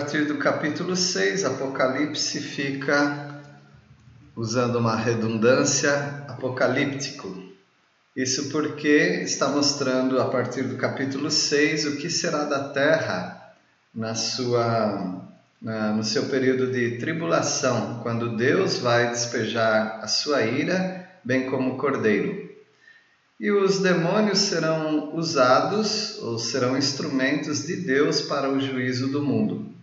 partir do capítulo 6, Apocalipse fica usando uma redundância apocalíptico. Isso porque está mostrando a partir do capítulo 6 o que será da terra na sua na, no seu período de tribulação, quando Deus vai despejar a sua ira, bem como o cordeiro. E os demônios serão usados ou serão instrumentos de Deus para o juízo do mundo.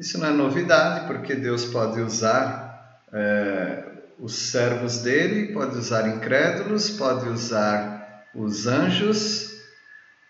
Isso não é novidade, porque Deus pode usar é, os servos dele, pode usar incrédulos, pode usar os anjos,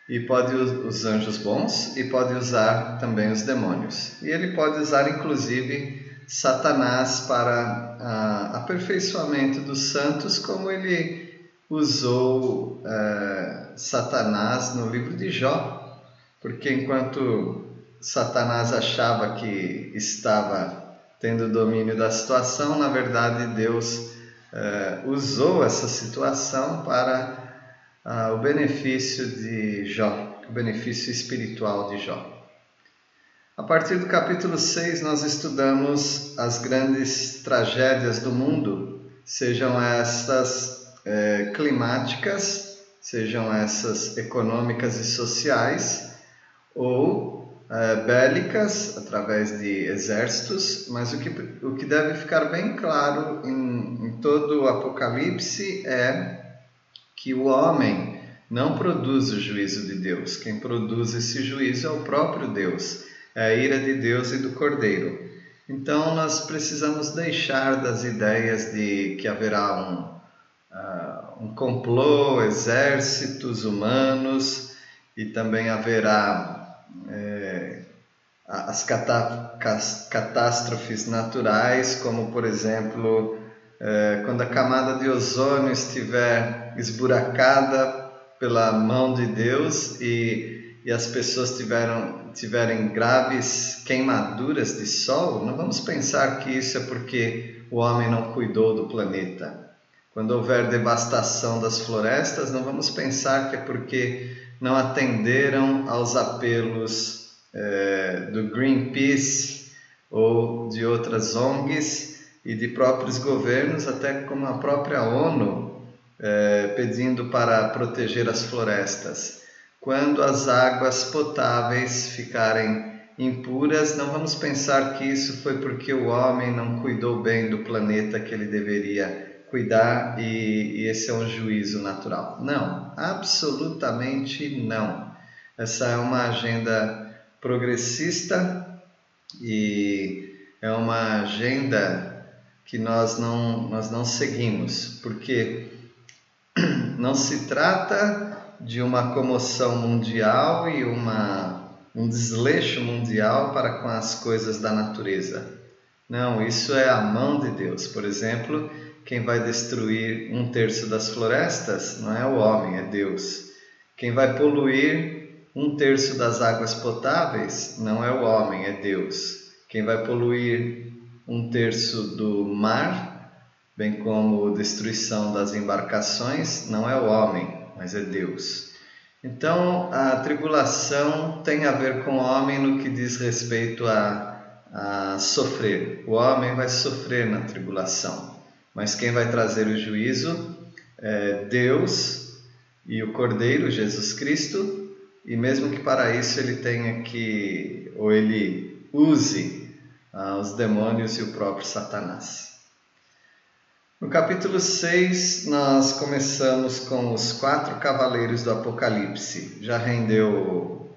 e pode os anjos bons, e pode usar também os demônios. E ele pode usar inclusive Satanás para a, aperfeiçoamento dos santos, como ele usou é, Satanás no livro de Jó, porque enquanto Satanás achava que estava tendo domínio da situação, na verdade Deus é, usou essa situação para ah, o benefício de Jó, o benefício espiritual de Jó. A partir do capítulo 6, nós estudamos as grandes tragédias do mundo, sejam estas é, climáticas, sejam essas econômicas e sociais, ou é, bélicas, através de exércitos, mas o que, o que deve ficar bem claro em, em todo o Apocalipse é que o homem não produz o juízo de Deus, quem produz esse juízo é o próprio Deus, é a ira de Deus e do Cordeiro. Então nós precisamos deixar das ideias de que haverá um uh, um complô, exércitos humanos e também haverá é, as catástrofes naturais, como por exemplo é, quando a camada de ozônio estiver esburacada pela mão de Deus e, e as pessoas tiveram, tiverem graves queimaduras de sol, não vamos pensar que isso é porque o homem não cuidou do planeta. Quando houver devastação das florestas, não vamos pensar que é porque não atenderam aos apelos é, do Greenpeace ou de outras ONGs e de próprios governos, até como a própria ONU, é, pedindo para proteger as florestas. Quando as águas potáveis ficarem impuras, não vamos pensar que isso foi porque o homem não cuidou bem do planeta que ele deveria cuidar e, e esse é um juízo natural. Não, absolutamente não. Essa é uma agenda progressista e é uma agenda que nós não, nós não seguimos, porque não se trata de uma comoção mundial e uma, um desleixo mundial para com as coisas da natureza. Não, isso é a mão de Deus. Por exemplo, quem vai destruir um terço das florestas não é o homem, é Deus. Quem vai poluir um terço das águas potáveis não é o homem, é Deus. Quem vai poluir um terço do mar, bem como destruição das embarcações, não é o homem, mas é Deus. Então, a tribulação tem a ver com o homem no que diz respeito a, a sofrer. O homem vai sofrer na tribulação. Mas quem vai trazer o juízo é Deus e o Cordeiro, Jesus Cristo, e mesmo que para isso ele tenha que, ou ele use ah, os demônios e o próprio Satanás. No capítulo 6, nós começamos com os quatro cavaleiros do Apocalipse. Já rendeu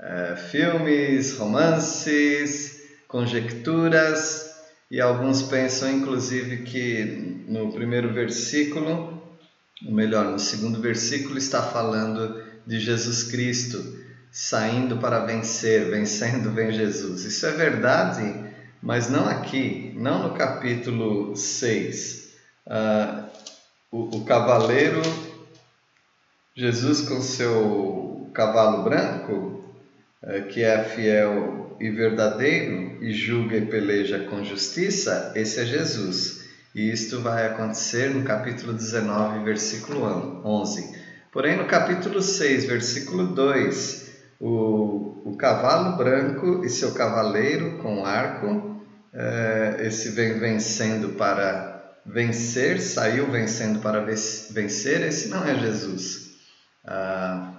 é, filmes, romances, conjecturas, e alguns pensam inclusive que no primeiro versículo, ou melhor, no segundo versículo, está falando de Jesus Cristo saindo para vencer, vencendo vem Jesus. Isso é verdade, mas não aqui, não no capítulo 6. Uh, ah, o, o cavaleiro, Jesus com seu cavalo branco, uh, que é fiel e verdadeiro e julga e peleja com justiça, esse é Jesus. E isto vai acontecer no capítulo 19, versículo 11. Porém, no capítulo 6, versículo 2, o, o cavalo branco e seu cavaleiro com arco. É, esse vem vencendo para vencer, saiu vencendo para vencer. Esse não é Jesus. Ah,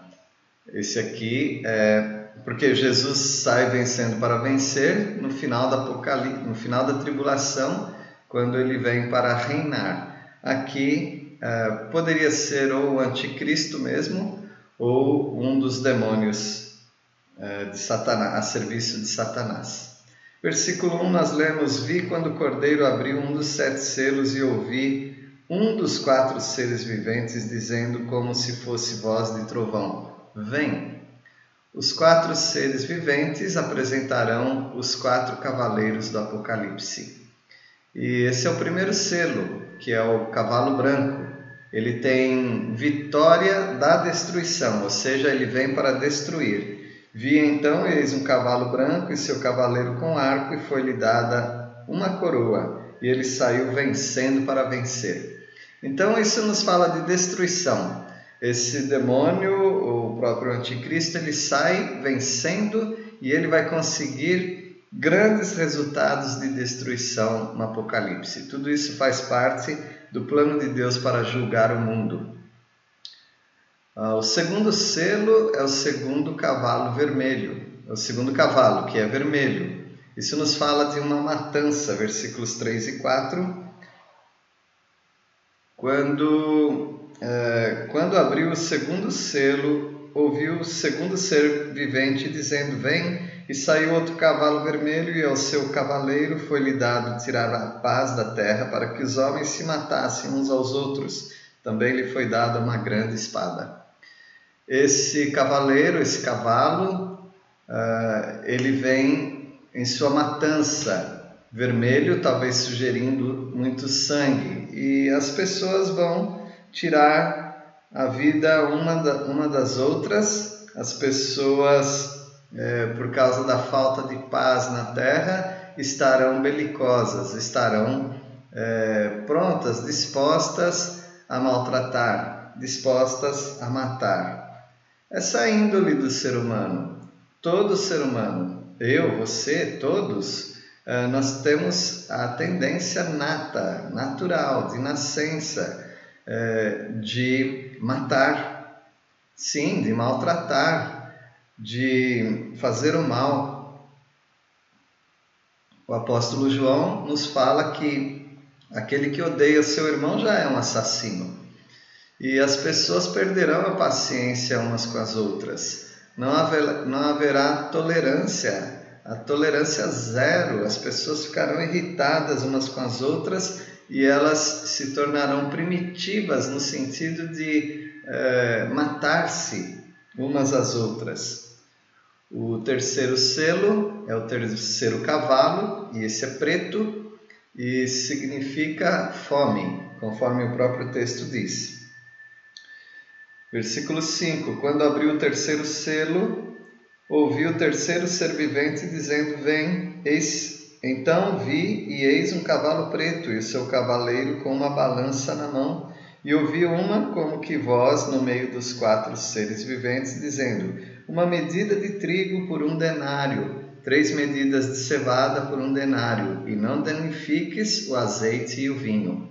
esse aqui é porque Jesus sai vencendo para vencer no final da apocalipse, no final da tribulação, quando ele vem para reinar. Aqui é, poderia ser ou o anticristo mesmo ou um dos demônios é, de Satanás, a serviço de Satanás. Versículo 1 nós lemos: Vi quando o cordeiro abriu um dos sete selos e ouvi um dos quatro seres viventes dizendo, como se fosse voz de trovão: Vem. Os quatro seres viventes apresentarão os quatro cavaleiros do Apocalipse. E esse é o primeiro selo, que é o cavalo branco. Ele tem vitória da destruição, ou seja, ele vem para destruir. Vi então, eis um cavalo branco e seu cavaleiro com arco, e foi-lhe dada uma coroa, e ele saiu vencendo para vencer. Então, isso nos fala de destruição. Esse demônio, próprio anticristo, ele sai vencendo e ele vai conseguir grandes resultados de destruição no Apocalipse. Tudo isso faz parte do plano de Deus para julgar o mundo. Ah, o segundo selo é o segundo cavalo vermelho, é o segundo cavalo, que é vermelho. Isso nos fala de uma matança, versículos 3 e 4. Quando, é, quando abriu o segundo selo, ouviu o segundo ser vivente dizendo: Vem, e saiu outro cavalo vermelho, e ao seu cavaleiro foi-lhe dado tirar a paz da terra, para que os homens se matassem uns aos outros. Também lhe foi dada uma grande espada. Esse cavaleiro, esse cavalo, uh, ele vem em sua matança, vermelho, talvez sugerindo muito sangue, e as pessoas vão tirar a vida uma, da, uma das outras, as pessoas, é, por causa da falta de paz na terra, estarão belicosas, estarão é, prontas, dispostas a maltratar, dispostas a matar. Essa índole do ser humano, todo ser humano, eu, você, todos, é, nós temos a tendência nata, natural, de nascença, é, de matar, sim, de maltratar, de fazer o mal. O apóstolo João nos fala que aquele que odeia seu irmão já é um assassino. E as pessoas perderão a paciência umas com as outras. Não haverá, não haverá tolerância, a tolerância zero. As pessoas ficarão irritadas umas com as outras e elas se tornarão primitivas no sentido de é, matar-se umas às outras. O terceiro selo é o terceiro cavalo, e esse é preto, e significa fome, conforme o próprio texto diz. Versículo 5: Quando abriu o terceiro selo, ouvi o terceiro ser vivente dizendo: Vem, eis então vi e eis um cavalo preto e o seu cavaleiro com uma balança na mão, e ouvi uma como que voz no meio dos quatro seres viventes, dizendo: Uma medida de trigo por um denário, três medidas de cevada por um denário, e não danifiques o azeite e o vinho.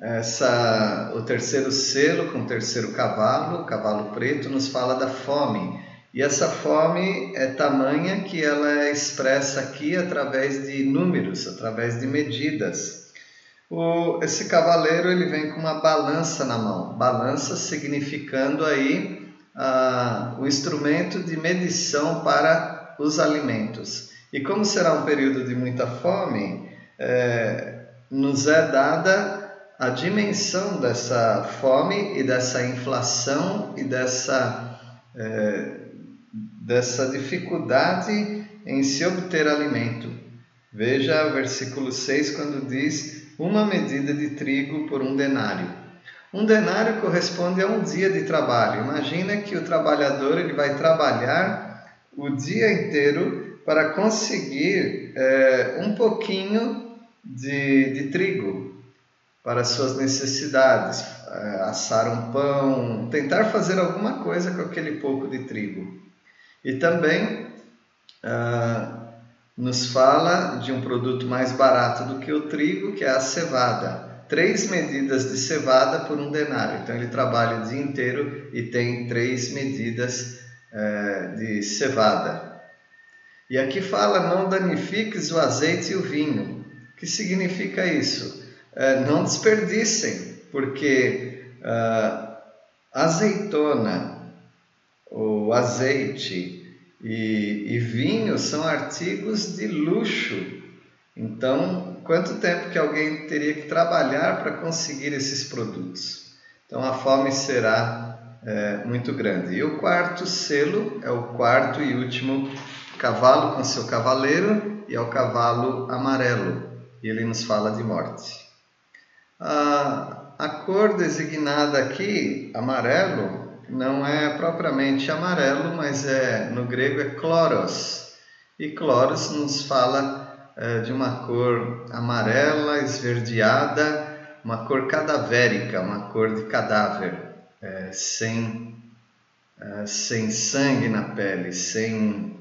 Essa, o terceiro selo com o terceiro cavalo, o cavalo preto, nos fala da fome e essa fome é tamanha que ela é expressa aqui através de números, através de medidas. O, esse cavaleiro ele vem com uma balança na mão, balança significando aí ah, o instrumento de medição para os alimentos. E como será um período de muita fome, é, nos é dada a dimensão dessa fome e dessa inflação e dessa é, dessa dificuldade em se obter alimento. Veja o versículo 6 quando diz: uma medida de trigo por um denário. Um denário corresponde a um dia de trabalho. Imagina que o trabalhador ele vai trabalhar o dia inteiro para conseguir é, um pouquinho de, de trigo para suas necessidades, é, assar um pão, tentar fazer alguma coisa com aquele pouco de trigo. E também ah, nos fala de um produto mais barato do que o trigo, que é a cevada. Três medidas de cevada por um denário. Então ele trabalha o dia inteiro e tem três medidas eh, de cevada. E aqui fala: não danifiques o azeite e o vinho. O que significa isso? Eh, não desperdicem, porque uh, azeitona, o azeite e, e vinho são artigos de luxo. Então, quanto tempo que alguém teria que trabalhar para conseguir esses produtos? Então, a fome será é, muito grande. E o quarto selo é o quarto e último cavalo com seu cavaleiro e é o cavalo amarelo. E ele nos fala de morte. A, a cor designada aqui, amarelo, não é propriamente amarelo, mas é no grego é chloros. E chloros nos fala é, de uma cor amarela, esverdeada, uma cor cadavérica, uma cor de cadáver, é, sem, é, sem sangue na pele, sem,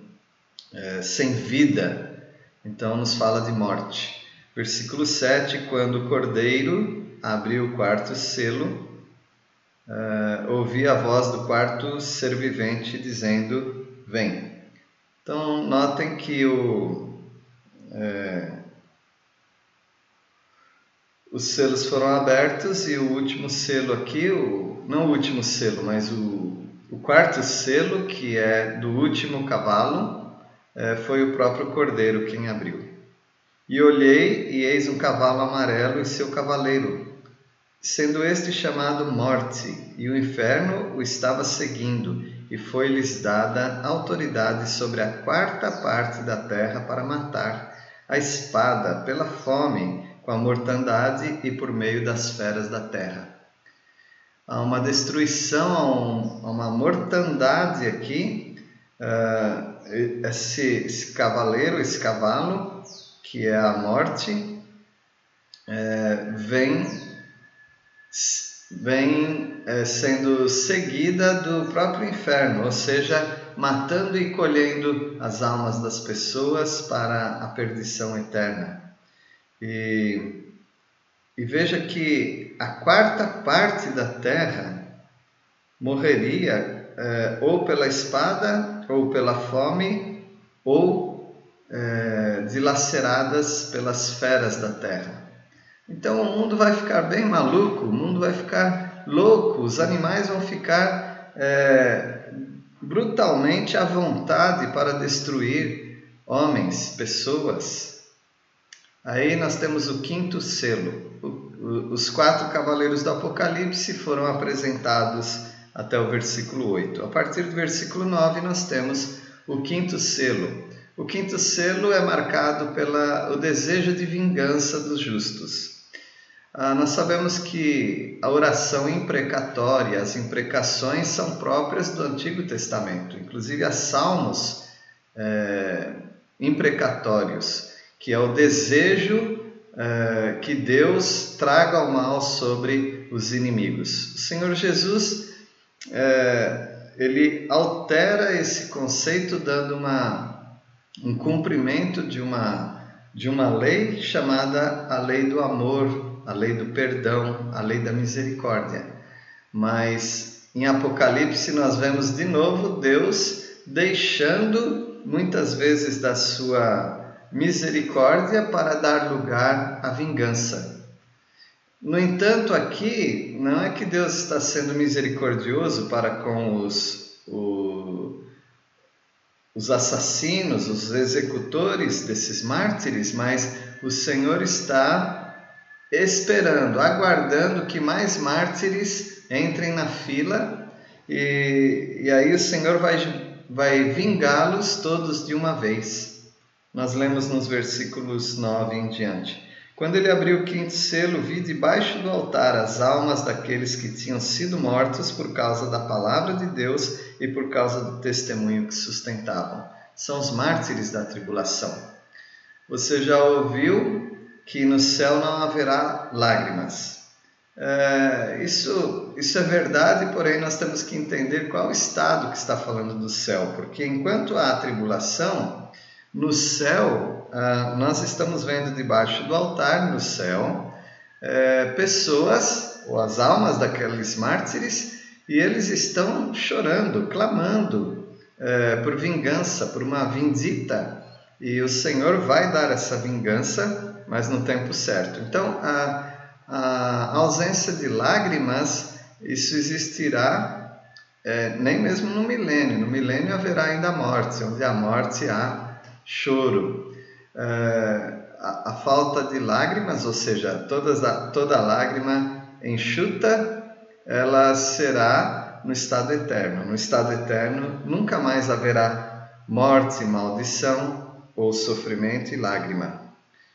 é, sem vida. Então nos fala de morte. Versículo 7: Quando o cordeiro abriu o quarto selo, uh, ouvi a voz do quarto ser vivente dizendo: Vem. Então, notem que o, é, os selos foram abertos e o último selo aqui, o, não o último selo, mas o, o quarto selo, que é do último cavalo, é, foi o próprio cordeiro quem abriu. E olhei, e eis um cavalo amarelo e seu cavaleiro, sendo este chamado Morte, e o inferno o estava seguindo, e foi-lhes dada autoridade sobre a quarta parte da terra para matar, a espada, pela fome, com a mortandade e por meio das feras da terra. Há uma destruição, há uma mortandade aqui. Uh, esse, esse cavaleiro, esse cavalo, que é a morte, é, vem vem é, sendo seguida do próprio inferno, ou seja, matando e colhendo as almas das pessoas para a perdição eterna. E, e veja que a quarta parte da terra morreria é, ou pela espada, ou pela fome, ou é, dilaceradas pelas feras da terra. Então o mundo vai ficar bem maluco, o mundo vai ficar louco, os animais vão ficar é, brutalmente à vontade para destruir homens, pessoas. Aí nós temos o quinto selo. os quatro cavaleiros do Apocalipse foram apresentados até o versículo 8. A partir do versículo 9 nós temos o quinto selo. O quinto selo é marcado pelo desejo de vingança dos justos. Ah, nós sabemos que a oração imprecatória, as imprecações são próprias do Antigo Testamento, inclusive há salmos é, imprecatórios, que é o desejo é, que Deus traga o mal sobre os inimigos. O Senhor Jesus é, ele altera esse conceito dando uma, um cumprimento de uma, de uma lei chamada a lei do amor a lei do perdão, a lei da misericórdia. Mas em Apocalipse nós vemos de novo Deus deixando muitas vezes da sua misericórdia para dar lugar à vingança. No entanto, aqui não é que Deus está sendo misericordioso para com os, o, os assassinos, os executores desses mártires, mas o Senhor está esperando, aguardando que mais mártires entrem na fila e, e aí o Senhor vai, vai vingá-los todos de uma vez. Nós lemos nos versículos 9 em diante. Quando ele abriu o quinto selo, vi debaixo do altar as almas daqueles que tinham sido mortos por causa da palavra de Deus e por causa do testemunho que sustentavam. São os mártires da tribulação. Você já ouviu que no céu não haverá lágrimas. É, isso, isso é verdade, porém nós temos que entender qual estado que está falando do céu, porque enquanto há tribulação, no céu, ah, nós estamos vendo debaixo do altar, no céu, é, pessoas, ou as almas daqueles mártires, e eles estão chorando, clamando é, por vingança, por uma vindita, e o Senhor vai dar essa vingança, mas no tempo certo. Então, a a ausência de lágrimas, isso existirá é, nem mesmo no milênio. No milênio haverá ainda morte, onde há morte há choro. É, a, a, falta de lágrimas, ou seja, todas a, toda lágrima enxuta, ela será no estado eterno. No estado eterno nunca mais haverá morte, maldição ou sofrimento e lágrima.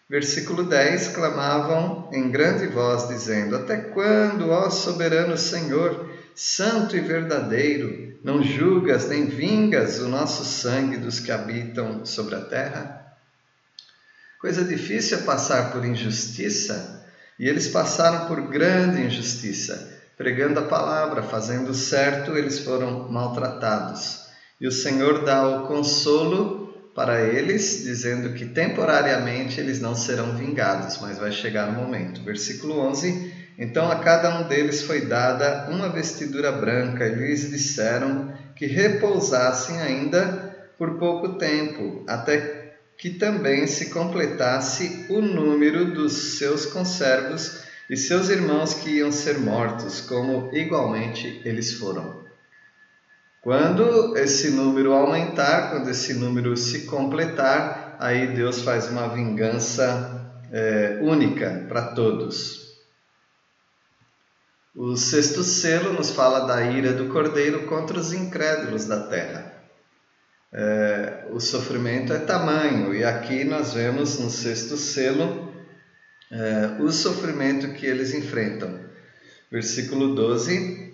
Versículo 10: clamavam em grande voz, dizendo: Até quando, ó soberano Senhor, santo e verdadeiro, não julgas nem vingas o nosso sangue dos que habitam sobre a terra? Coisa difícil é passar por injustiça, e eles passaram por grande injustiça. Pregando a palavra, fazendo certo, eles foram maltratados. E o Senhor dá o consolo para eles, dizendo que temporariamente eles não serão vingados, mas vai chegar o momento. Versículo 11: Então a cada um deles foi dada uma vestidura branca, e lhes disseram que repousassem ainda por pouco tempo, até que também se completasse o número dos seus conservos e seus irmãos que iam ser mortos, como igualmente eles foram. Quando esse número aumentar, quando esse número se completar, aí Deus faz uma vingança é, única para todos. O sexto selo nos fala da ira do cordeiro contra os incrédulos da terra. É, o sofrimento é tamanho, e aqui nós vemos no sexto selo é, o sofrimento que eles enfrentam. Versículo 12: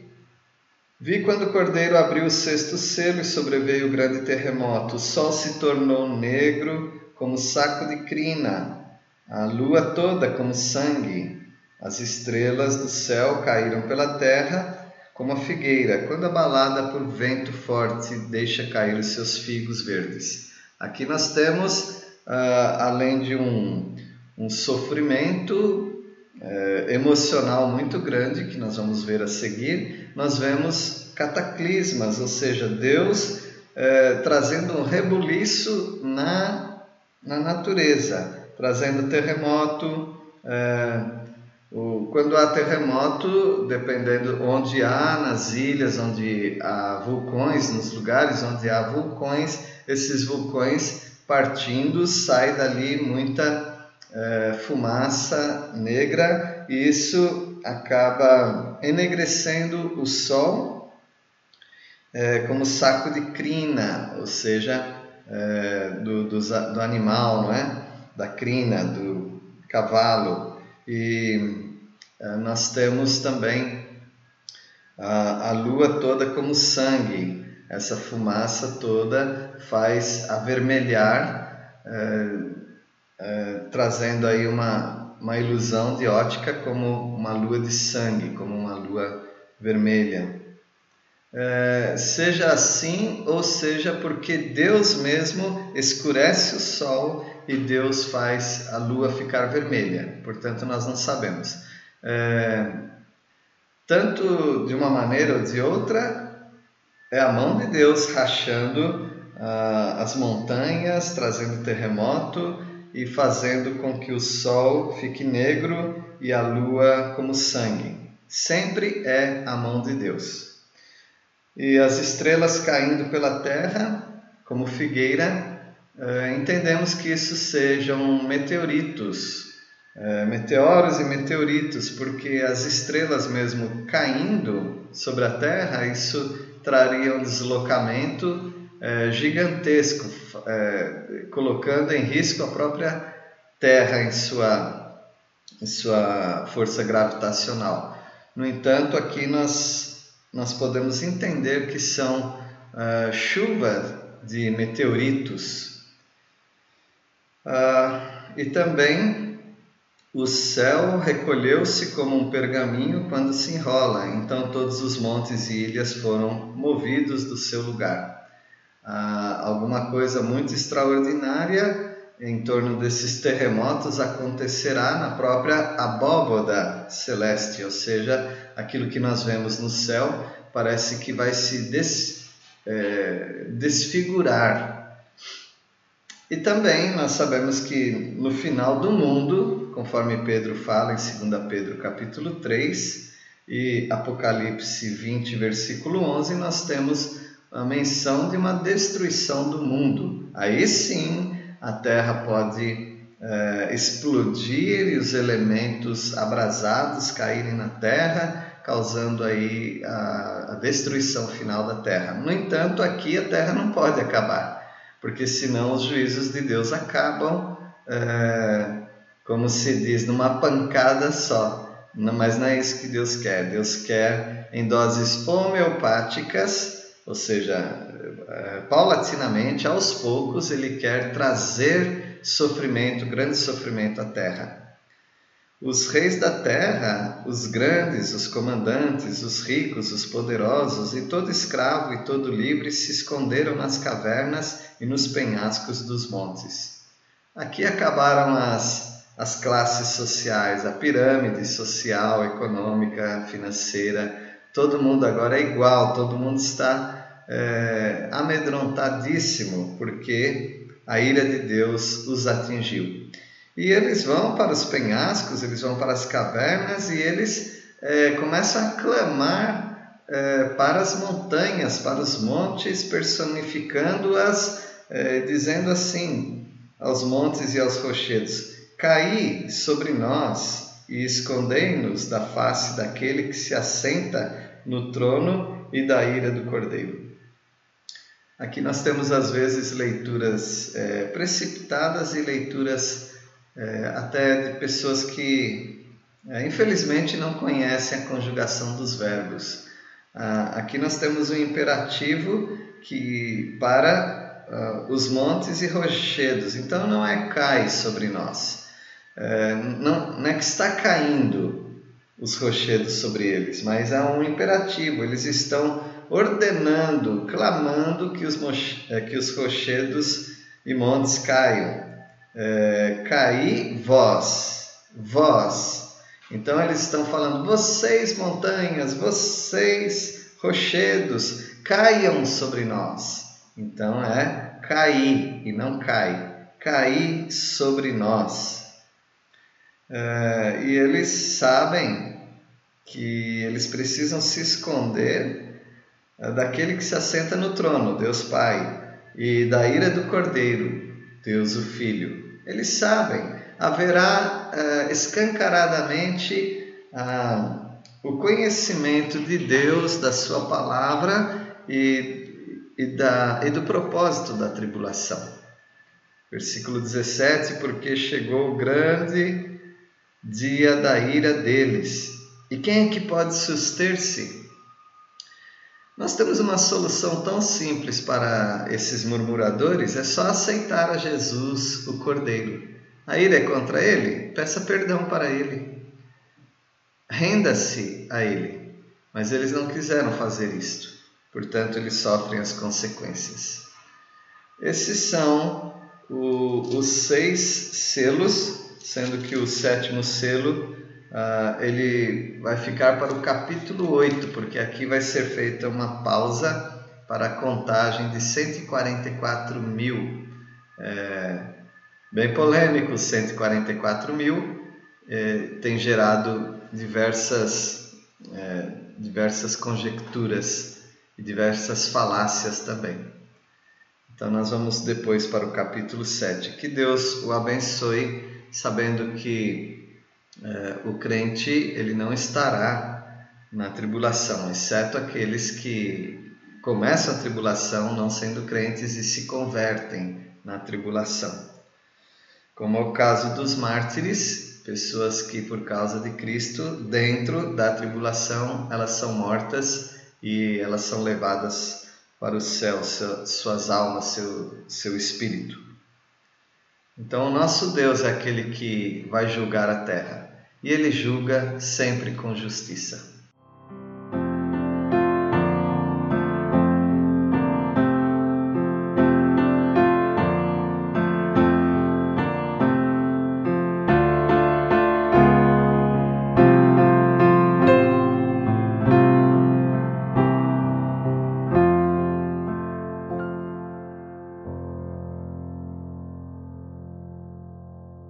Vi quando o cordeiro abriu o sexto selo e sobreveio o grande terremoto. O sol se tornou negro como saco de crina, a lua toda como sangue. As estrelas do céu caíram pela terra como a figueira, quando abalada por vento forte deixa cair os seus figos verdes. Aqui nós temos, uh, além de um, um sofrimento é, emocional muito grande, que nós vamos ver a seguir, nós vemos cataclismas, ou seja, Deus é, trazendo um rebuliço na, na natureza, trazendo terremoto. É, o, quando há terremoto, dependendo onde há, nas ilhas onde há vulcões, nos lugares onde há vulcões, esses vulcões partindo, sai dali muita é, fumaça negra e isso acaba enegrecendo o sol é, como saco de crina, ou seja, é, do, do, do, animal, não é? da crina, do cavalo. E é, nós temos também a, a lua toda como sangue. Essa fumaça toda faz avermelhar é, trazendo aí uma, uma ilusão de ótica como uma lua de sangue, como uma lua vermelha. É, seja assim ou seja porque Deus mesmo escurece o sol e Deus faz a lua ficar vermelha. Portanto, nós não sabemos. É, tanto de uma maneira ou de outra, é a mão de Deus rachando ah, as montanhas, trazendo terremoto e fazendo com que o sol fique negro e a lua como sangue. Sempre é a mão de Deus. E as estrelas caindo pela terra, como figueira, eh, entendemos que isso sejam meteoritos, eh, meteoros e meteoritos, porque as estrelas mesmo caindo sobre a terra, isso traria um deslocamento é, gigantesco, é, colocando em risco a própria Terra em sua, em sua força gravitacional. No entanto, aqui nós, nós podemos entender que são uh, chuva de meteoritos. Uh, e também o céu recolheu-se como um pergaminho quando se enrola, então todos os montes e ilhas foram movidos do seu lugar. Ah, alguma coisa muito extraordinária em torno desses terremotos acontecerá na própria abóboda celeste, ou seja, aquilo que nós vemos no céu parece que vai se des, é, desfigurar. E também nós sabemos que no final do mundo conforme Pedro fala em 2 Pedro capítulo 3 e Apocalipse 20, versículo 11, nós temos a menção de uma destruição do mundo. Aí sim a terra pode é, explodir e os elementos abrasados caírem na terra, causando aí a, a destruição final da terra. No entanto, aqui a terra não pode acabar, porque senão os juízos de Deus acabam. É, como se diz, numa pancada só. Mas não é isso que Deus quer. Deus quer em doses homeopáticas, ou seja, eh, paulatinamente, aos poucos, Ele quer trazer sofrimento, grande sofrimento à terra. Os reis da terra, os grandes, os comandantes, os ricos, os poderosos, e todo escravo e todo livre se esconderam nas cavernas e nos penhascos dos montes. Aqui acabaram as as classes sociais, a pirâmide social, econômica, financeira, todo mundo agora é igual, todo mundo está é, amedrontadíssimo, porque a ira de Deus os atingiu. E eles vão para os penhascos, eles vão para as cavernas e eles é, começam a clamar é, para as montanhas, para os montes, personificando-as, é, dizendo assim aos montes e aos rochedos: Caí sobre nós e escondei-nos da face daquele que se assenta no trono e da ira do cordeiro. Aqui nós temos às vezes leituras é, precipitadas e leituras é, até de pessoas que é, infelizmente não conhecem a conjugação dos verbos. Ah, aqui nós temos um imperativo que para ah, os montes e rochedos, então não é cai sobre nós é, não, não é que está caindo os rochedos sobre eles, mas há um imperativo, eles estão ordenando, clamando que os, é, que os rochedos e montes caiam. É, caí vós, vós. Então eles estão falando, vocês montanhas, vocês rochedos, caiam sobre nós. Então é cair e não cai, cair sobre nós. Uh, e eles sabem que eles precisam se esconder uh, daquele que se assenta no trono, Deus Pai, e da ira do Cordeiro, Deus o Filho. Eles sabem, haverá uh, escancaradamente o conhecimento de Deus, da Sua palavra e, e, da, e do propósito da tribulação. Versículo 17: Porque chegou o grande dia da ira deles. E quem é que pode suster-se? Nós temos uma solução tão simples para esses murmuradores, é só aceitar a Jesus, o Cordeiro. A ira é contra ele? Peça perdão para ele. Renda-se a ele. Mas eles não quiseram fazer isto, portanto, eles sofrem as consequências. Esses são o, os seis selos sendo que o sétimo selo uh, ele vai ficar para o capítulo 8, porque aqui vai ser feita uma pausa para a contagem de 144 mil. É, bem polêmico, 144 mil, é, tem gerado diversas, é, diversas conjecturas e diversas falácias também. Então, nós vamos depois para o capítulo 7. Que Deus o abençoe sabendo que é, o crente ele não estará na tribulação, exceto aqueles que começam a tribulação não sendo crentes e se convertem na tribulação. Como é o caso dos mártires, pessoas que por causa de Cristo, dentro da tribulação, elas são mortas e elas são levadas para o céu, suas almas, seu, seu espírito. Então, o nosso Deus é aquele que vai julgar a terra e ele julga sempre com justiça.